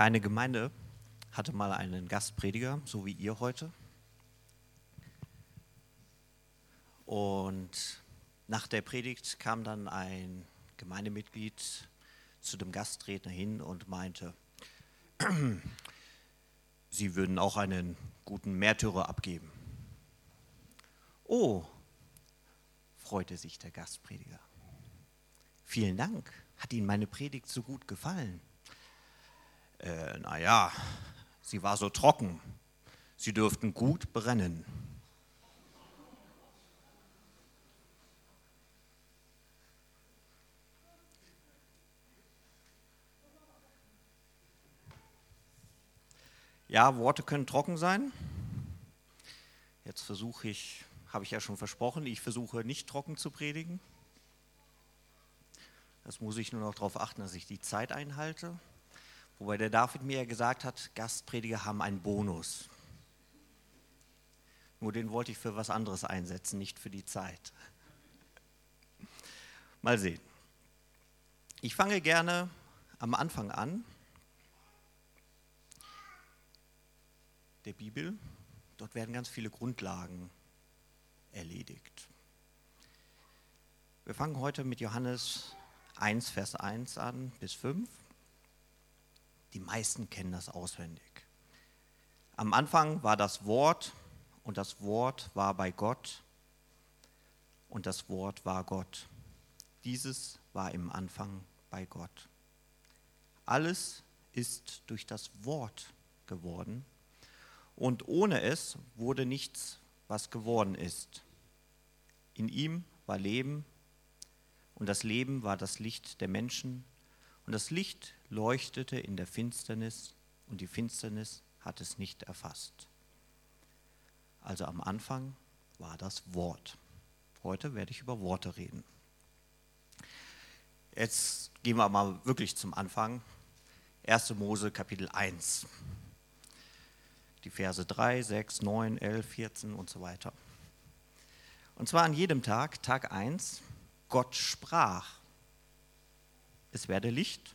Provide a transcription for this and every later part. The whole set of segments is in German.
Ja, eine Gemeinde hatte mal einen Gastprediger, so wie ihr heute. Und nach der Predigt kam dann ein Gemeindemitglied zu dem Gastredner hin und meinte, Sie würden auch einen guten Märtyrer abgeben. Oh, freute sich der Gastprediger. Vielen Dank, hat Ihnen meine Predigt so gut gefallen? Äh, naja, sie war so trocken. Sie dürften gut brennen. Ja, Worte können trocken sein. Jetzt versuche ich, habe ich ja schon versprochen, ich versuche nicht trocken zu predigen. Das muss ich nur noch darauf achten, dass ich die Zeit einhalte. Wobei der David mir ja gesagt hat, Gastprediger haben einen Bonus. Nur den wollte ich für was anderes einsetzen, nicht für die Zeit. Mal sehen. Ich fange gerne am Anfang an der Bibel. Dort werden ganz viele Grundlagen erledigt. Wir fangen heute mit Johannes 1, Vers 1 an bis 5. Die meisten kennen das auswendig. Am Anfang war das Wort und das Wort war bei Gott und das Wort war Gott. Dieses war im Anfang bei Gott. Alles ist durch das Wort geworden und ohne es wurde nichts, was geworden ist. In ihm war Leben und das Leben war das Licht der Menschen und das Licht leuchtete in der Finsternis und die Finsternis hat es nicht erfasst. Also am Anfang war das Wort. Heute werde ich über Worte reden. Jetzt gehen wir mal wirklich zum Anfang. 1. Mose Kapitel 1. Die Verse 3, 6, 9, 11, 14 und so weiter. Und zwar an jedem Tag, Tag 1, Gott sprach, es werde Licht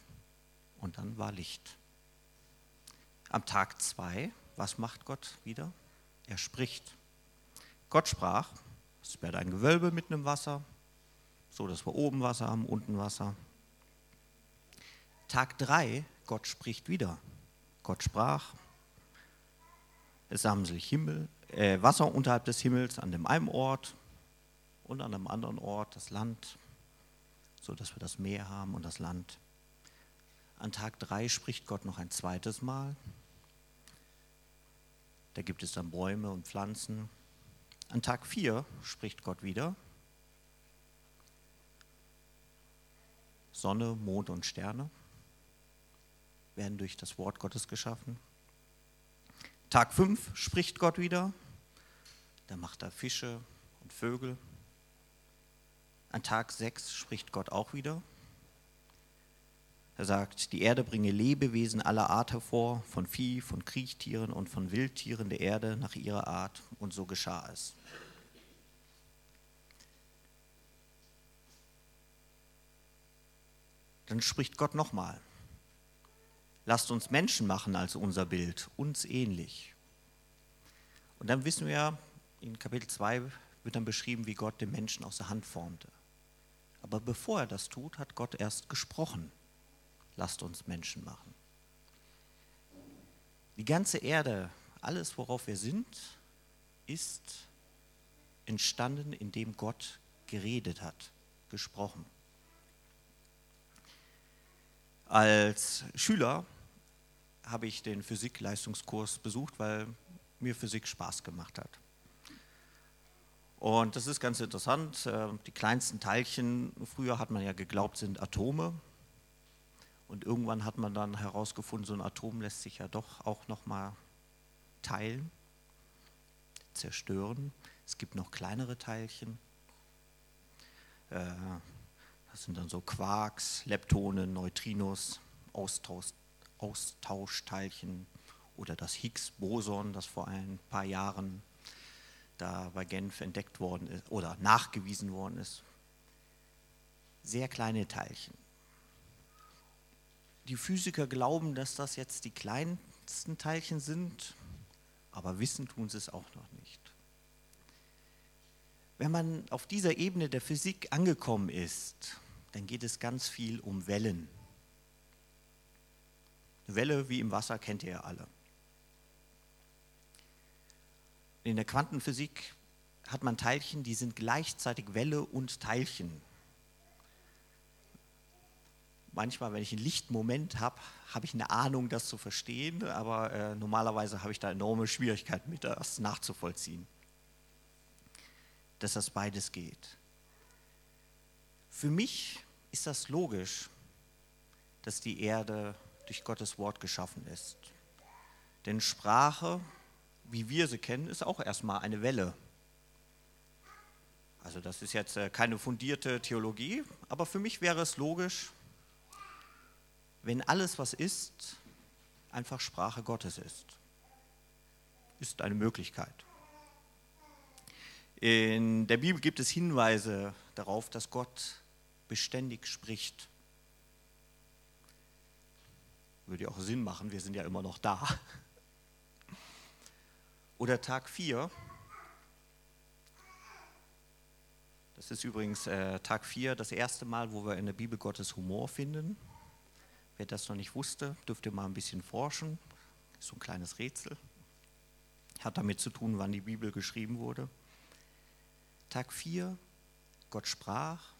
und dann war Licht. Am Tag zwei, was macht Gott wieder? Er spricht. Gott sprach, es werde ein Gewölbe mit einem Wasser, so dass wir oben Wasser haben, unten Wasser. Tag drei, Gott spricht wieder. Gott sprach, es sammeln sich Himmel, äh, Wasser unterhalb des Himmels an dem einen Ort und an einem anderen Ort das Land, so dass wir das Meer haben und das Land. An Tag 3 spricht Gott noch ein zweites Mal. Da gibt es dann Bäume und Pflanzen. An Tag 4 spricht Gott wieder. Sonne, Mond und Sterne werden durch das Wort Gottes geschaffen. Tag 5 spricht Gott wieder. Da macht er Fische und Vögel. An Tag 6 spricht Gott auch wieder. Er sagt, die Erde bringe Lebewesen aller Art hervor, von Vieh, von Kriechtieren und von Wildtieren der Erde nach ihrer Art. Und so geschah es. Dann spricht Gott nochmal. Lasst uns Menschen machen als unser Bild, uns ähnlich. Und dann wissen wir, in Kapitel 2 wird dann beschrieben, wie Gott den Menschen aus der Hand formte. Aber bevor er das tut, hat Gott erst gesprochen lasst uns Menschen machen. Die ganze Erde, alles, worauf wir sind, ist entstanden, indem Gott geredet hat, gesprochen. Als Schüler habe ich den Physikleistungskurs besucht, weil mir Physik Spaß gemacht hat. Und das ist ganz interessant. Äh, die kleinsten Teilchen, früher hat man ja geglaubt, sind Atome. Irgendwann hat man dann herausgefunden, so ein Atom lässt sich ja doch auch nochmal teilen, zerstören. Es gibt noch kleinere Teilchen. Äh, das sind dann so Quarks, Leptone, Neutrinos, Austausch, Austauschteilchen oder das Higgs-Boson, das vor ein paar Jahren da bei Genf entdeckt worden ist oder nachgewiesen worden ist. Sehr kleine Teilchen. Die Physiker glauben, dass das jetzt die kleinsten Teilchen sind, aber wissen tun sie es auch noch nicht. Wenn man auf dieser Ebene der Physik angekommen ist, dann geht es ganz viel um Wellen. Eine Welle wie im Wasser kennt ihr ja alle. In der Quantenphysik hat man Teilchen, die sind gleichzeitig Welle und Teilchen. Manchmal, wenn ich einen Lichtmoment habe, habe ich eine Ahnung, das zu verstehen, aber äh, normalerweise habe ich da enorme Schwierigkeiten mit, das nachzuvollziehen, dass das beides geht. Für mich ist das logisch, dass die Erde durch Gottes Wort geschaffen ist. Denn Sprache, wie wir sie kennen, ist auch erstmal eine Welle. Also das ist jetzt äh, keine fundierte Theologie, aber für mich wäre es logisch, wenn alles, was ist, einfach Sprache Gottes ist. Ist eine Möglichkeit. In der Bibel gibt es Hinweise darauf, dass Gott beständig spricht. Würde ja auch Sinn machen, wir sind ja immer noch da. Oder Tag 4, Das ist übrigens äh, Tag 4, das erste Mal, wo wir in der Bibel Gottes Humor finden. Wer das noch nicht wusste, dürfte mal ein bisschen forschen. So ein kleines Rätsel. Hat damit zu tun, wann die Bibel geschrieben wurde. Tag 4, Gott sprach.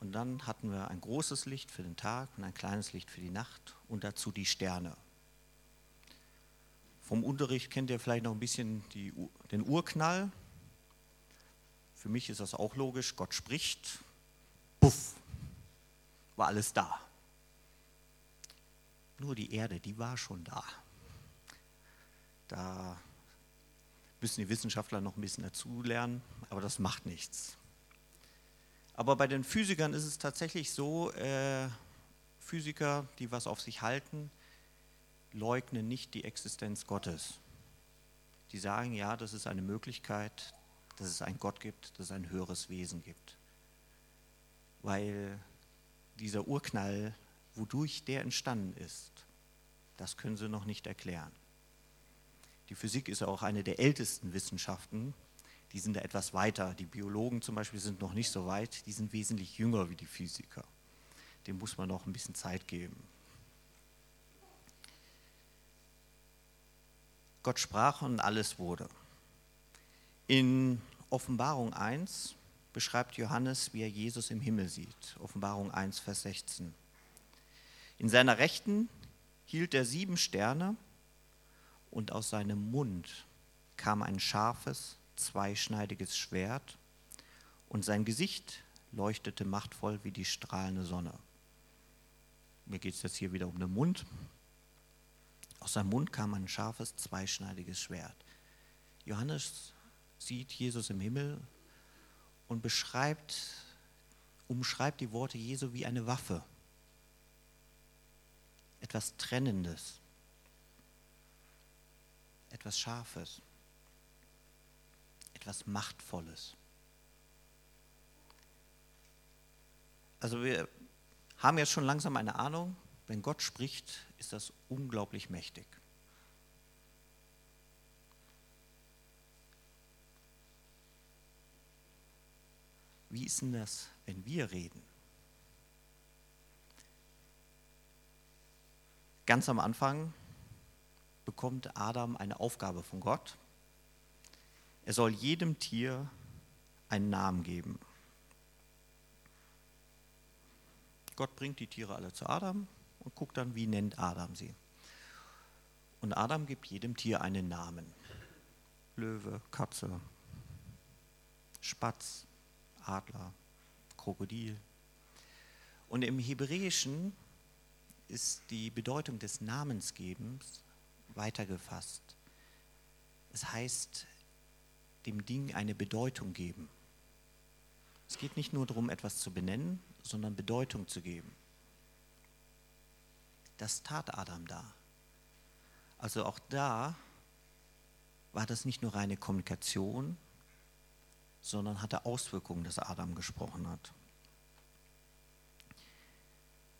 Und dann hatten wir ein großes Licht für den Tag und ein kleines Licht für die Nacht und dazu die Sterne. Vom Unterricht kennt ihr vielleicht noch ein bisschen die, den Urknall. Für mich ist das auch logisch. Gott spricht, puff, war alles da. Nur die Erde, die war schon da. Da müssen die Wissenschaftler noch ein bisschen dazulernen, aber das macht nichts. Aber bei den Physikern ist es tatsächlich so, äh, Physiker, die was auf sich halten, leugnen nicht die Existenz Gottes. Die sagen, ja, das ist eine Möglichkeit, dass es einen Gott gibt, dass es ein höheres Wesen gibt. Weil dieser Urknall, wodurch der entstanden ist, das können sie noch nicht erklären. Die Physik ist auch eine der ältesten Wissenschaften. Die sind da etwas weiter. Die Biologen zum Beispiel sind noch nicht so weit. Die sind wesentlich jünger wie die Physiker. Dem muss man noch ein bisschen Zeit geben. Gott sprach und alles wurde. In Offenbarung 1 beschreibt Johannes, wie er Jesus im Himmel sieht. Offenbarung 1, Vers 16. In seiner Rechten hielt er sieben Sterne und aus seinem Mund kam ein scharfes, zweischneidiges Schwert und sein Gesicht leuchtete machtvoll wie die strahlende Sonne. Mir geht es jetzt hier wieder um den Mund. Aus seinem Mund kam ein scharfes, zweischneidiges Schwert. Johannes sieht Jesus im Himmel und beschreibt, umschreibt die Worte Jesu wie eine Waffe. Etwas Trennendes. Etwas Scharfes. Etwas Machtvolles. Also wir haben jetzt schon langsam eine Ahnung, wenn Gott spricht, ist das unglaublich mächtig. Wie ist denn das, wenn wir reden? Ganz am Anfang bekommt Adam eine Aufgabe von Gott. Er soll jedem Tier einen Namen geben. Gott bringt die Tiere alle zu Adam und guckt dann, wie nennt Adam sie. Und Adam gibt jedem Tier einen Namen. Löwe, Katze, Spatz, Adler, Krokodil. Und im Hebräischen ist die Bedeutung des Namensgebens weitergefasst. Es heißt, dem Ding eine Bedeutung geben. Es geht nicht nur darum, etwas zu benennen, sondern Bedeutung zu geben. Das tat Adam da. Also auch da war das nicht nur reine Kommunikation, sondern hatte Auswirkungen, dass Adam gesprochen hat.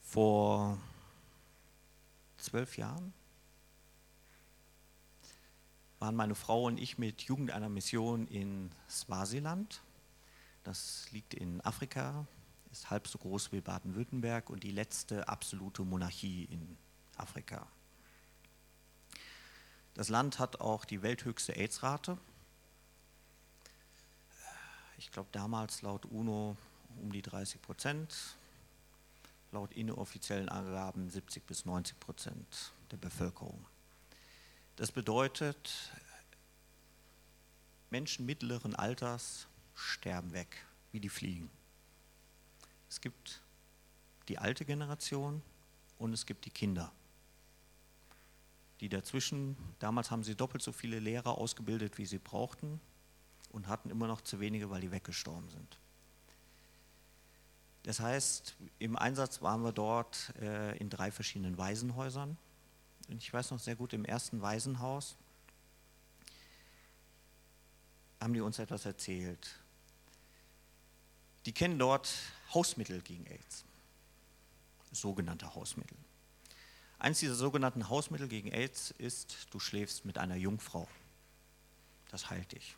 Vor zwölf Jahren waren meine Frau und ich mit Jugend einer Mission in Swasiland. Das liegt in Afrika, ist halb so groß wie Baden-Württemberg und die letzte absolute Monarchie in Afrika. Das Land hat auch die welthöchste AIDS-Rate. Ich glaube damals laut UNO um die 30 Prozent, laut inoffiziellen Angaben 70 bis 90 Prozent der Bevölkerung. Das bedeutet, Menschen mittleren Alters sterben weg, wie die Fliegen. Es gibt die alte Generation und es gibt die Kinder. Die dazwischen, damals haben sie doppelt so viele Lehrer ausgebildet, wie sie brauchten und hatten immer noch zu wenige, weil die weggestorben sind. Das heißt, im Einsatz waren wir dort äh, in drei verschiedenen Waisenhäusern. Und ich weiß noch sehr gut, im ersten Waisenhaus haben die uns etwas erzählt. Die kennen dort Hausmittel gegen AIDS, sogenannte Hausmittel. Eins dieser sogenannten Hausmittel gegen AIDS ist, du schläfst mit einer Jungfrau. Das heilt dich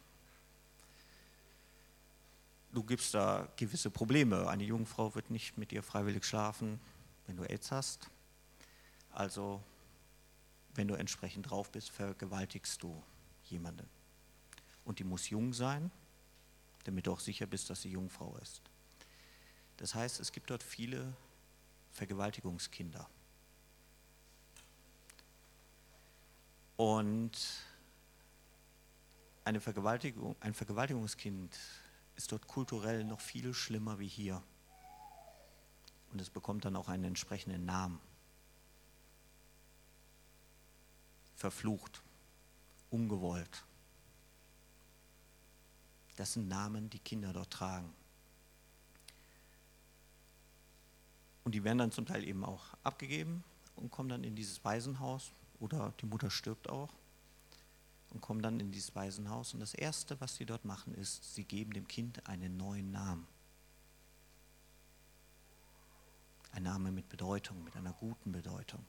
du gibst da gewisse Probleme. Eine Jungfrau wird nicht mit dir freiwillig schlafen, wenn du AIDS hast. Also, wenn du entsprechend drauf bist, vergewaltigst du jemanden. Und die muss jung sein, damit du auch sicher bist, dass sie Jungfrau ist. Das heißt, es gibt dort viele Vergewaltigungskinder. Und eine Vergewaltigung, ein Vergewaltigungskind ist dort kulturell noch viel schlimmer wie hier. Und es bekommt dann auch einen entsprechenden Namen. Verflucht, ungewollt. Das sind Namen, die Kinder dort tragen. Und die werden dann zum Teil eben auch abgegeben und kommen dann in dieses Waisenhaus oder die Mutter stirbt auch und kommen dann in dieses Waisenhaus. Und das Erste, was sie dort machen, ist, sie geben dem Kind einen neuen Namen. Ein Name mit Bedeutung, mit einer guten Bedeutung.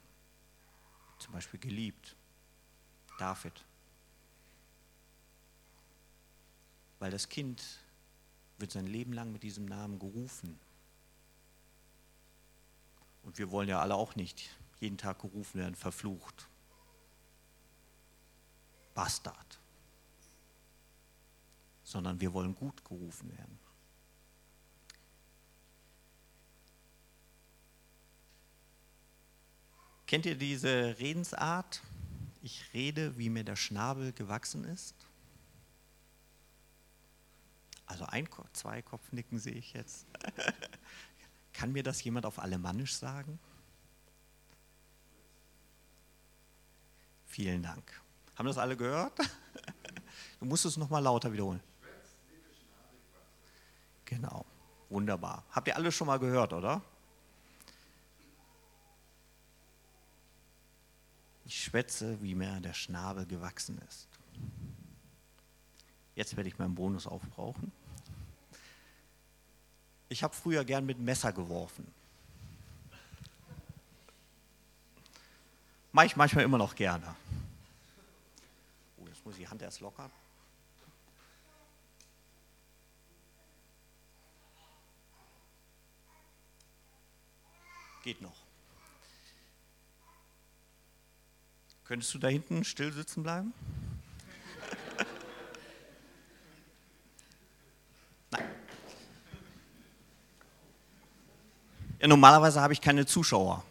Zum Beispiel geliebt, David. Weil das Kind wird sein Leben lang mit diesem Namen gerufen. Und wir wollen ja alle auch nicht jeden Tag gerufen werden, verflucht, Bastard, sondern wir wollen gut gerufen werden. Kennt ihr diese Redensart? Ich rede, wie mir der Schnabel gewachsen ist. Also ein, zwei Kopfnicken sehe ich jetzt. Kann mir das jemand auf Alemannisch sagen? Vielen Dank. Haben das alle gehört? Du musst es nochmal lauter wiederholen. Genau, wunderbar. Habt ihr alle schon mal gehört, oder? Ich schwätze, wie mir der Schnabel gewachsen ist. Jetzt werde ich meinen Bonus aufbrauchen. Ich habe früher gern mit Messer geworfen. Mache ich manchmal immer noch gerne muss die Hand erst lockern. Geht noch. Könntest du da hinten still sitzen bleiben? Nein. Ja, normalerweise habe ich keine Zuschauer.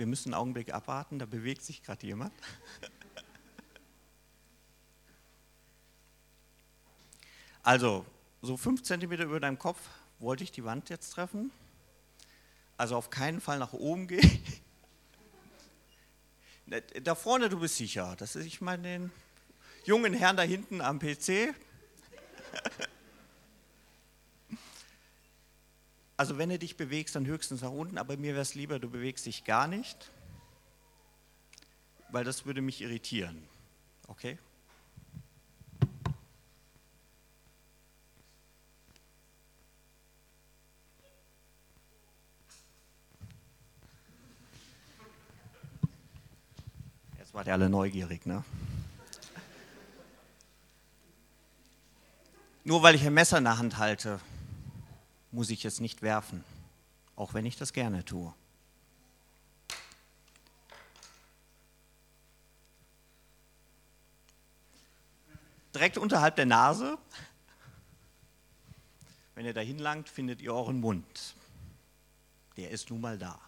Wir müssen einen Augenblick abwarten, da bewegt sich gerade jemand. Also, so fünf Zentimeter über deinem Kopf wollte ich die Wand jetzt treffen. Also auf keinen Fall nach oben gehen. Da vorne, du bist sicher. Das ist, ich meine, den jungen Herrn da hinten am PC. Also wenn du dich bewegst, dann höchstens nach unten, aber mir wäre es lieber, du bewegst dich gar nicht, weil das würde mich irritieren. Okay? Jetzt wart ihr alle neugierig, ne? Nur weil ich ein Messer in der Hand halte, muss ich es nicht werfen, auch wenn ich das gerne tue. Direkt unterhalb der Nase, wenn ihr da hinlangt, findet ihr euren Mund. Der ist nun mal da.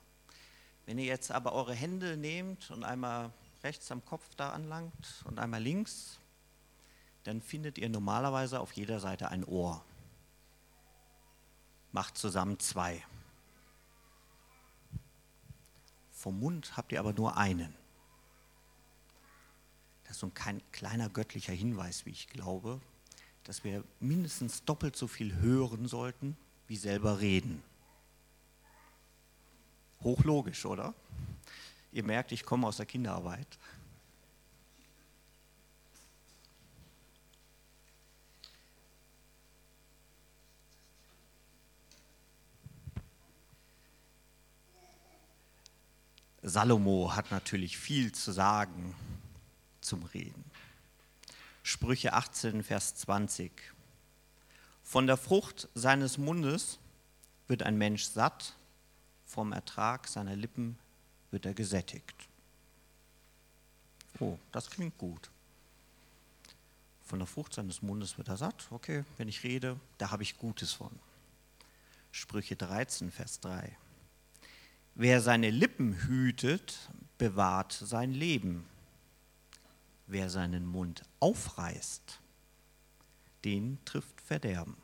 Wenn ihr jetzt aber eure Hände nehmt und einmal rechts am Kopf da anlangt und einmal links, dann findet ihr normalerweise auf jeder Seite ein Ohr. Macht zusammen zwei. Vom Mund habt ihr aber nur einen. Das ist so ein kleiner göttlicher Hinweis, wie ich glaube, dass wir mindestens doppelt so viel hören sollten, wie selber reden. Hochlogisch, oder? Ihr merkt, ich komme aus der Kinderarbeit. Salomo hat natürlich viel zu sagen zum Reden. Sprüche 18, Vers 20. Von der Frucht seines Mundes wird ein Mensch satt, vom Ertrag seiner Lippen wird er gesättigt. Oh, das klingt gut. Von der Frucht seines Mundes wird er satt. Okay, wenn ich rede, da habe ich Gutes von. Sprüche 13, Vers 3. Wer seine Lippen hütet, bewahrt sein Leben. Wer seinen Mund aufreißt, den trifft Verderben.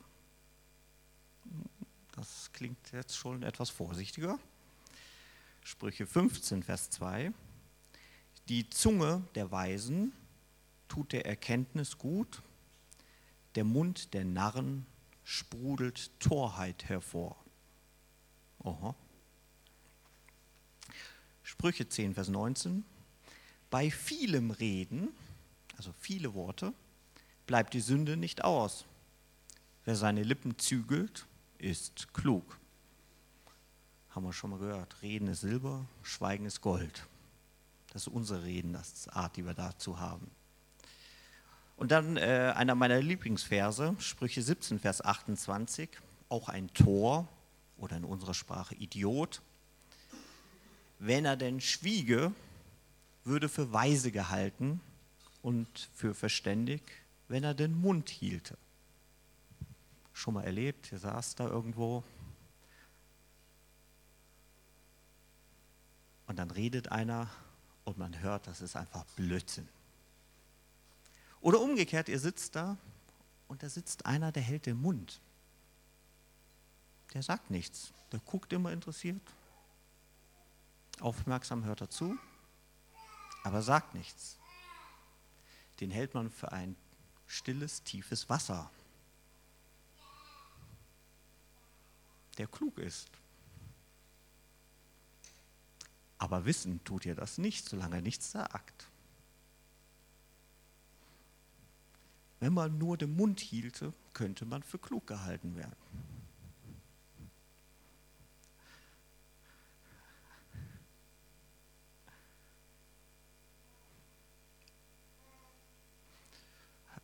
Das klingt jetzt schon etwas vorsichtiger. Sprüche 15, Vers 2. Die Zunge der Weisen tut der Erkenntnis gut, der Mund der Narren sprudelt Torheit hervor. Aha. Sprüche 10, Vers 19. Bei vielem Reden, also viele Worte, bleibt die Sünde nicht aus. Wer seine Lippen zügelt, ist klug. Haben wir schon mal gehört. Reden ist Silber, Schweigen ist Gold. Das ist unsere Reden, das ist die Art, die wir dazu haben. Und dann äh, einer meiner Lieblingsverse, Sprüche 17, Vers 28, auch ein Tor oder in unserer Sprache Idiot. Wenn er denn schwiege, würde für weise gehalten und für verständig, wenn er den Mund hielte. Schon mal erlebt, ihr saß da irgendwo und dann redet einer und man hört, das ist einfach Blödsinn. Oder umgekehrt, ihr sitzt da und da sitzt einer, der hält den Mund. Der sagt nichts, der guckt immer interessiert, aufmerksam hört er zu aber sagt nichts. Den hält man für ein stilles, tiefes Wasser, der klug ist. Aber wissen tut ihr das nicht, solange er nichts sagt. Wenn man nur den Mund hielte, könnte man für klug gehalten werden.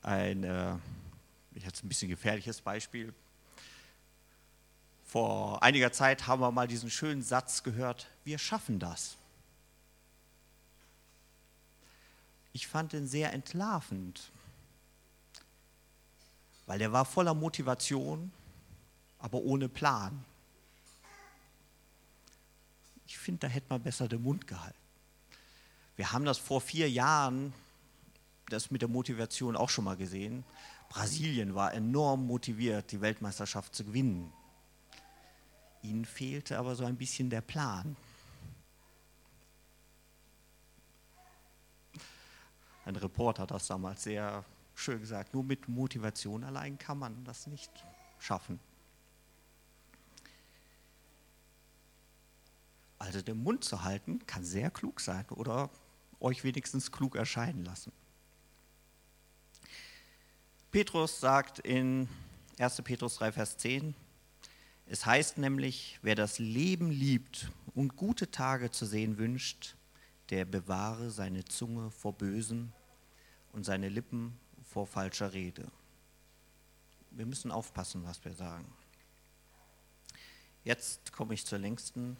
Ein äh, jetzt ein bisschen gefährliches Beispiel. Vor einiger Zeit haben wir mal diesen schönen Satz gehört, wir schaffen das. Ich fand den sehr entlarvend, weil der war voller Motivation, aber ohne Plan. Ich finde, da hätte man besser den Mund gehalten. Wir haben das vor vier Jahren das mit der Motivation auch schon mal gesehen. Brasilien war enorm motiviert, die Weltmeisterschaft zu gewinnen. Ihnen fehlte aber so ein bisschen der Plan. Ein Reporter hat das damals sehr schön gesagt, nur mit Motivation allein kann man das nicht schaffen. Also den Mund zu halten, kann sehr klug sein oder euch wenigstens klug erscheinen lassen. Petrus sagt in 1. Petrus 3, Vers 10, es heißt nämlich, wer das Leben liebt und gute Tage zu sehen wünscht, der bewahre seine Zunge vor Bösen und seine Lippen vor falscher Rede. Wir müssen aufpassen, was wir sagen. Jetzt komme ich zur längsten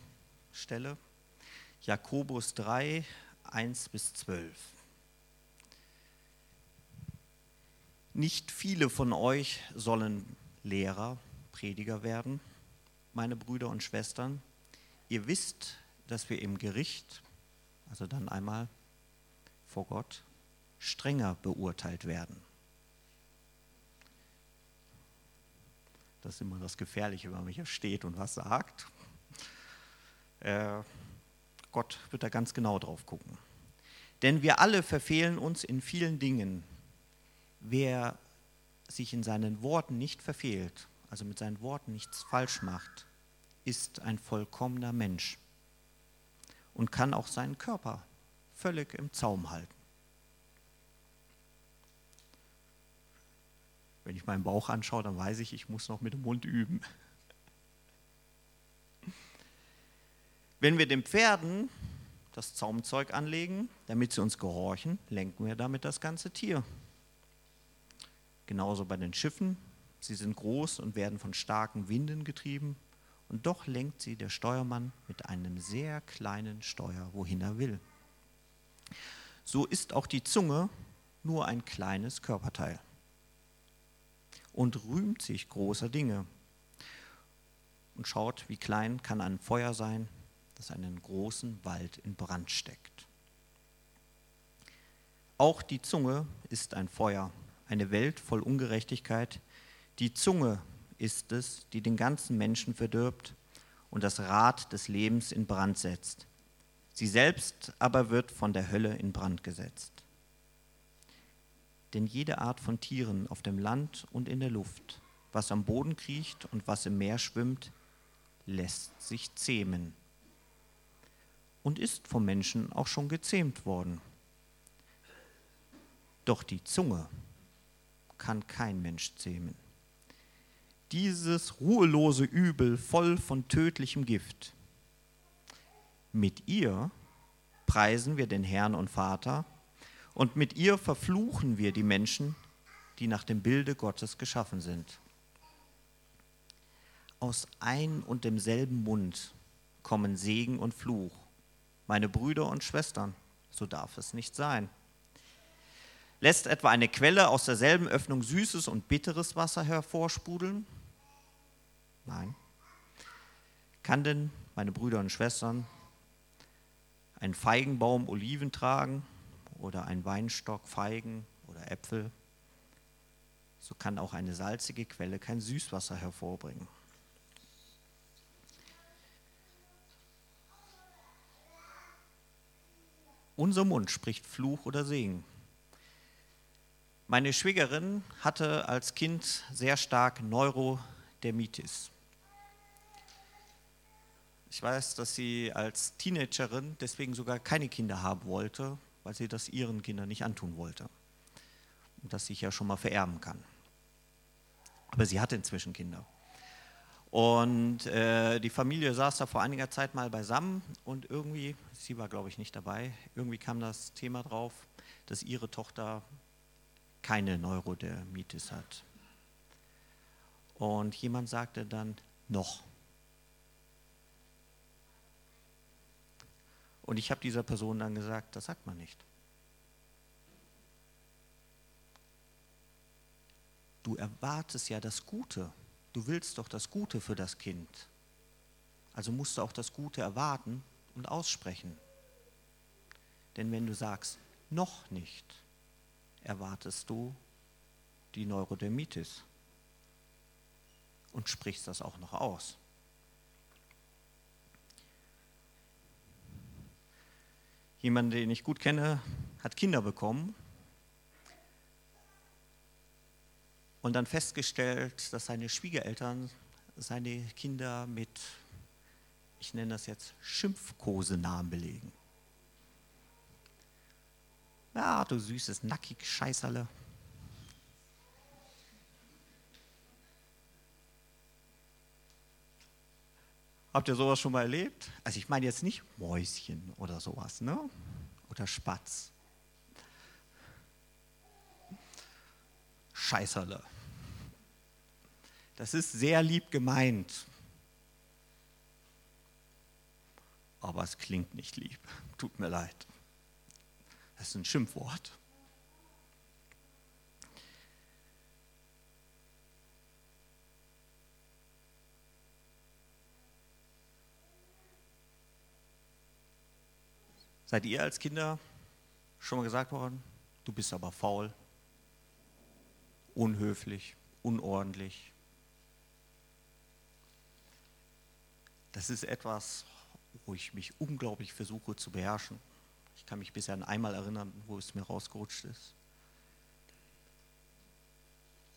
Stelle. Jakobus 3, 1 bis 12. Nicht viele von euch sollen Lehrer, Prediger werden, meine Brüder und Schwestern. Ihr wisst, dass wir im Gericht, also dann einmal vor Gott, strenger beurteilt werden. Das ist immer das Gefährliche, wenn man hier steht und was sagt. Äh, Gott wird da ganz genau drauf gucken. Denn wir alle verfehlen uns in vielen Dingen. Wer sich in seinen Worten nicht verfehlt, also mit seinen Worten nichts falsch macht, ist ein vollkommener Mensch und kann auch seinen Körper völlig im Zaum halten. Wenn ich meinen Bauch anschaue, dann weiß ich, ich muss noch mit dem Mund üben. Wenn wir den Pferden das Zaumzeug anlegen, damit sie uns gehorchen, lenken wir damit das ganze Tier. Genauso bei den Schiffen. Sie sind groß und werden von starken Winden getrieben. Und doch lenkt sie der Steuermann mit einem sehr kleinen Steuer, wohin er will. So ist auch die Zunge nur ein kleines Körperteil und rühmt sich großer Dinge und schaut, wie klein kann ein Feuer sein, das einen großen Wald in Brand steckt. Auch die Zunge ist ein Feuer, eine Welt voll Ungerechtigkeit. Die Zunge ist es, die den ganzen Menschen verdirbt und das Rad des Lebens in Brand setzt. Sie selbst aber wird von der Hölle in Brand gesetzt. Denn jede Art von Tieren auf dem Land und in der Luft, was am Boden kriecht und was im Meer schwimmt, lässt sich zähmen und ist vom Menschen auch schon gezähmt worden. Doch die Zunge kann kein Mensch zähmen. Dieses ruhelose Übel voll von tödlichem Gift. Mit ihr preisen wir den Herrn und Vater und mit ihr verfluchen wir die Menschen, die nach dem Bilde Gottes geschaffen sind. Aus ein und demselben Mund kommen Segen und Fluch meine Brüder und Schwestern, so darf es nicht sein. Lässt etwa eine Quelle aus derselben Öffnung süßes und bitteres Wasser hervorsprudeln? Nein. Kann denn, meine Brüder und Schwestern, ein Feigenbaum Oliven tragen oder ein Weinstock Feigen oder Äpfel? So kann auch eine salzige Quelle kein Süßwasser hervorbringen. Unser Mund spricht Fluch oder Segen. Meine Schwiegerin hatte als Kind sehr stark Neurodermitis. Ich weiß, dass sie als Teenagerin deswegen sogar keine Kinder haben wollte, weil sie das ihren Kindern nicht antun wollte. Und das sich ja schon mal vererben kann. Aber sie hatte inzwischen Kinder. Und äh, die Familie saß da vor einiger Zeit mal beisammen und irgendwie, sie war glaube ich nicht dabei, irgendwie kam das Thema drauf, dass ihre Tochter keine Neurodermitis hat. Und jemand sagte dann, noch. Und ich habe dieser Person dann gesagt, das sagt man nicht. Du erwartest ja das Gute Du willst doch das Gute für das Kind. Also musst du auch das Gute erwarten und aussprechen. Denn wenn du sagst, noch nicht, erwartest du die Neurodermitis und sprichst das auch noch aus. Jemand, den ich gut kenne, hat Kinder bekommen und dann festgestellt, dass seine Schwiegereltern seine Kinder mit, ich nenne das jetzt, Schimpfkosenamen belegen. Ja, du süßes, nackig Scheißerle. Habt ihr sowas schon mal erlebt? Also ich meine jetzt nicht Mäuschen oder sowas, ne? oder Spatz. Scheißerle. Das ist sehr lieb gemeint. Aber es klingt nicht lieb. Tut mir leid. Das ist ein Schimpfwort. Seid ihr als Kinder schon mal gesagt worden, du bist aber faul, unhöflich, unordentlich? Das ist etwas, wo ich mich unglaublich versuche zu beherrschen. Ich kann mich bisher an einmal erinnern, wo es mir rausgerutscht ist.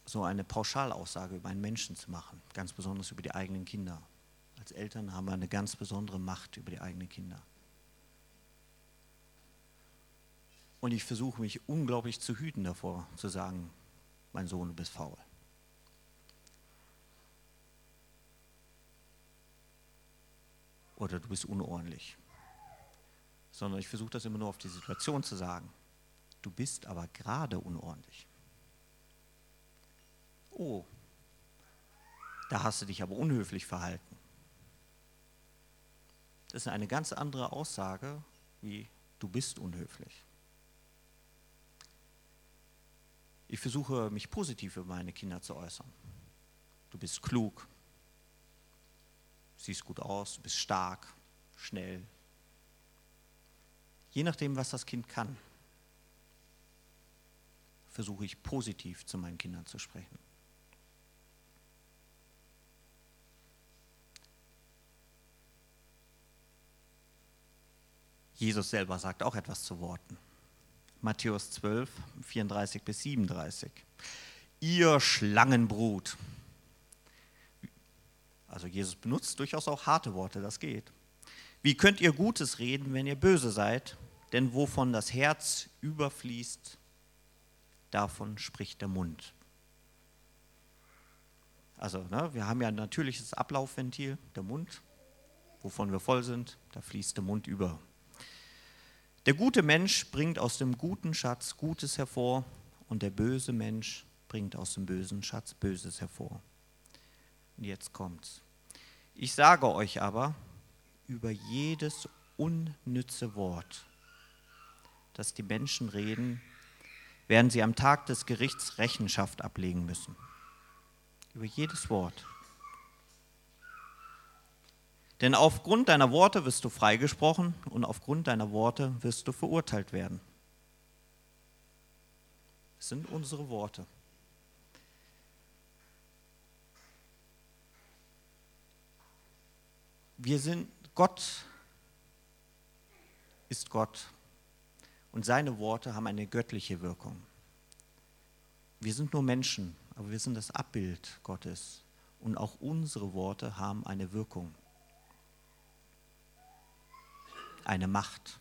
So eine Pauschalaussage über einen Menschen zu machen, ganz besonders über die eigenen Kinder. Als Eltern haben wir eine ganz besondere Macht über die eigenen Kinder. Und ich versuche mich unglaublich zu hüten davor, zu sagen, mein Sohn, du bist faul. Oder du bist unordentlich. Sondern ich versuche das immer nur auf die Situation zu sagen. Du bist aber gerade unordentlich. Oh, da hast du dich aber unhöflich verhalten. Das ist eine ganz andere Aussage wie du bist unhöflich. Ich versuche mich positiv über meine Kinder zu äußern. Du bist klug, siehst gut aus, bist stark, schnell. Je nachdem, was das Kind kann, versuche ich positiv zu meinen Kindern zu sprechen. Jesus selber sagt auch etwas zu Worten. Matthäus 12, 34 bis 37. Ihr Schlangenbrut. Also Jesus benutzt durchaus auch harte Worte, das geht. Wie könnt ihr Gutes reden, wenn ihr böse seid? Denn wovon das Herz überfließt, davon spricht der Mund. Also ne, wir haben ja ein natürliches Ablaufventil, der Mund. Wovon wir voll sind, da fließt der Mund über. Der gute Mensch bringt aus dem guten Schatz Gutes hervor und der böse Mensch bringt aus dem bösen Schatz Böses hervor. Und jetzt kommt's. Ich sage euch aber, über jedes unnütze Wort, das die Menschen reden, werden sie am Tag des Gerichts Rechenschaft ablegen müssen. Über jedes Wort. Denn aufgrund deiner Worte wirst du freigesprochen und aufgrund deiner Worte wirst du verurteilt werden. Das sind unsere Worte. Wir sind, Gott ist Gott und seine Worte haben eine göttliche Wirkung. Wir sind nur Menschen, aber wir sind das Abbild Gottes und auch unsere Worte haben eine Wirkung eine Macht.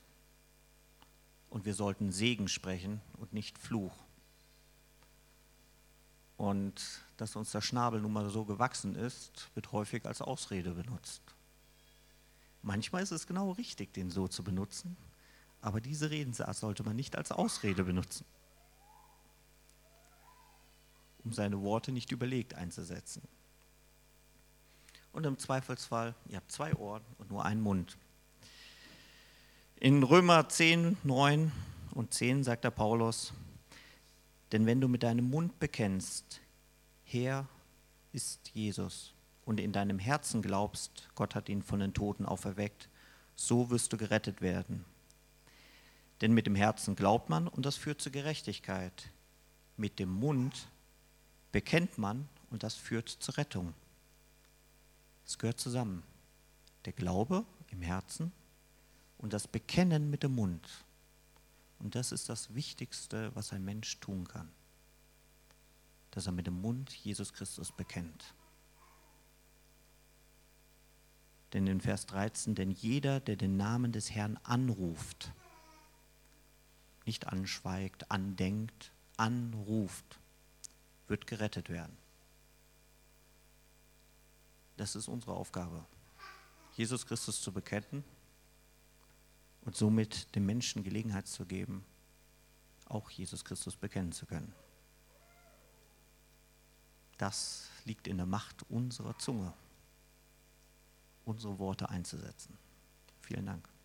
Und wir sollten Segen sprechen und nicht Fluch. Und dass uns der Schnabel nun mal so gewachsen ist, wird häufig als Ausrede benutzt. Manchmal ist es genau richtig, den so zu benutzen, aber diese Redensart sollte man nicht als Ausrede benutzen, um seine Worte nicht überlegt einzusetzen. Und im Zweifelsfall, ihr habt zwei Ohren und nur einen Mund. In Römer 10, 9 und 10 sagt der Paulus, denn wenn du mit deinem Mund bekennst, Herr ist Jesus, und in deinem Herzen glaubst, Gott hat ihn von den Toten auferweckt, so wirst du gerettet werden. Denn mit dem Herzen glaubt man und das führt zur Gerechtigkeit. Mit dem Mund bekennt man und das führt zur Rettung. Es gehört zusammen. Der Glaube im Herzen und das Bekennen mit dem Mund. Und das ist das Wichtigste, was ein Mensch tun kann. Dass er mit dem Mund Jesus Christus bekennt. Denn in Vers 13, denn jeder, der den Namen des Herrn anruft, nicht anschweigt, andenkt, anruft, wird gerettet werden. Das ist unsere Aufgabe. Jesus Christus zu bekennen und somit den Menschen Gelegenheit zu geben, auch Jesus Christus bekennen zu können. Das liegt in der Macht unserer Zunge, unsere Worte einzusetzen. Vielen Dank.